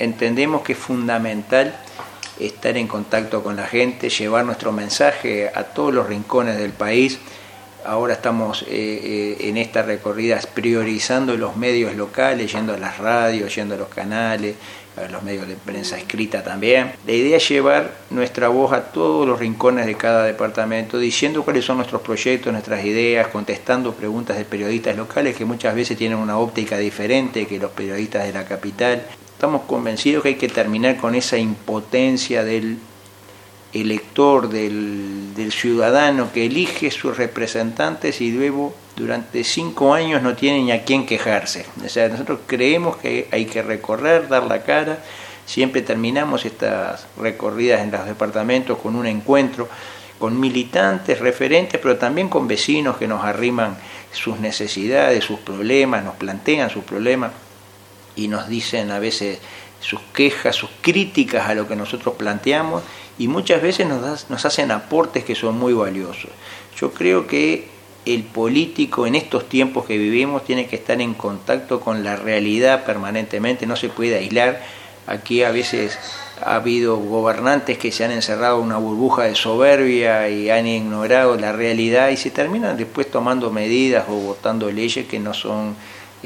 Entendemos que es fundamental estar en contacto con la gente, llevar nuestro mensaje a todos los rincones del país. Ahora estamos eh, eh, en estas recorridas priorizando los medios locales, yendo a las radios, yendo a los canales, a los medios de prensa escrita también. La idea es llevar nuestra voz a todos los rincones de cada departamento, diciendo cuáles son nuestros proyectos, nuestras ideas, contestando preguntas de periodistas locales que muchas veces tienen una óptica diferente que los periodistas de la capital estamos convencidos que hay que terminar con esa impotencia del elector, del, ciudadano que elige sus representantes y luego durante cinco años no tiene ni a quién quejarse. O sea, nosotros creemos que hay que recorrer, dar la cara, siempre terminamos estas recorridas en los departamentos con un encuentro con militantes, referentes, pero también con vecinos que nos arriman sus necesidades, sus problemas, nos plantean sus problemas y nos dicen a veces sus quejas, sus críticas a lo que nosotros planteamos y muchas veces nos, nos hacen aportes que son muy valiosos. Yo creo que el político en estos tiempos que vivimos tiene que estar en contacto con la realidad permanentemente, no se puede aislar. Aquí a veces ha habido gobernantes que se han encerrado en una burbuja de soberbia y han ignorado la realidad y se terminan después tomando medidas o votando leyes que no son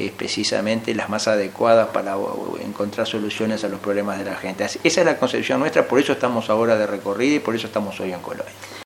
es precisamente las más adecuadas para encontrar soluciones a los problemas de la gente. Esa es la concepción nuestra, por eso estamos ahora de recorrida y por eso estamos hoy en Colombia.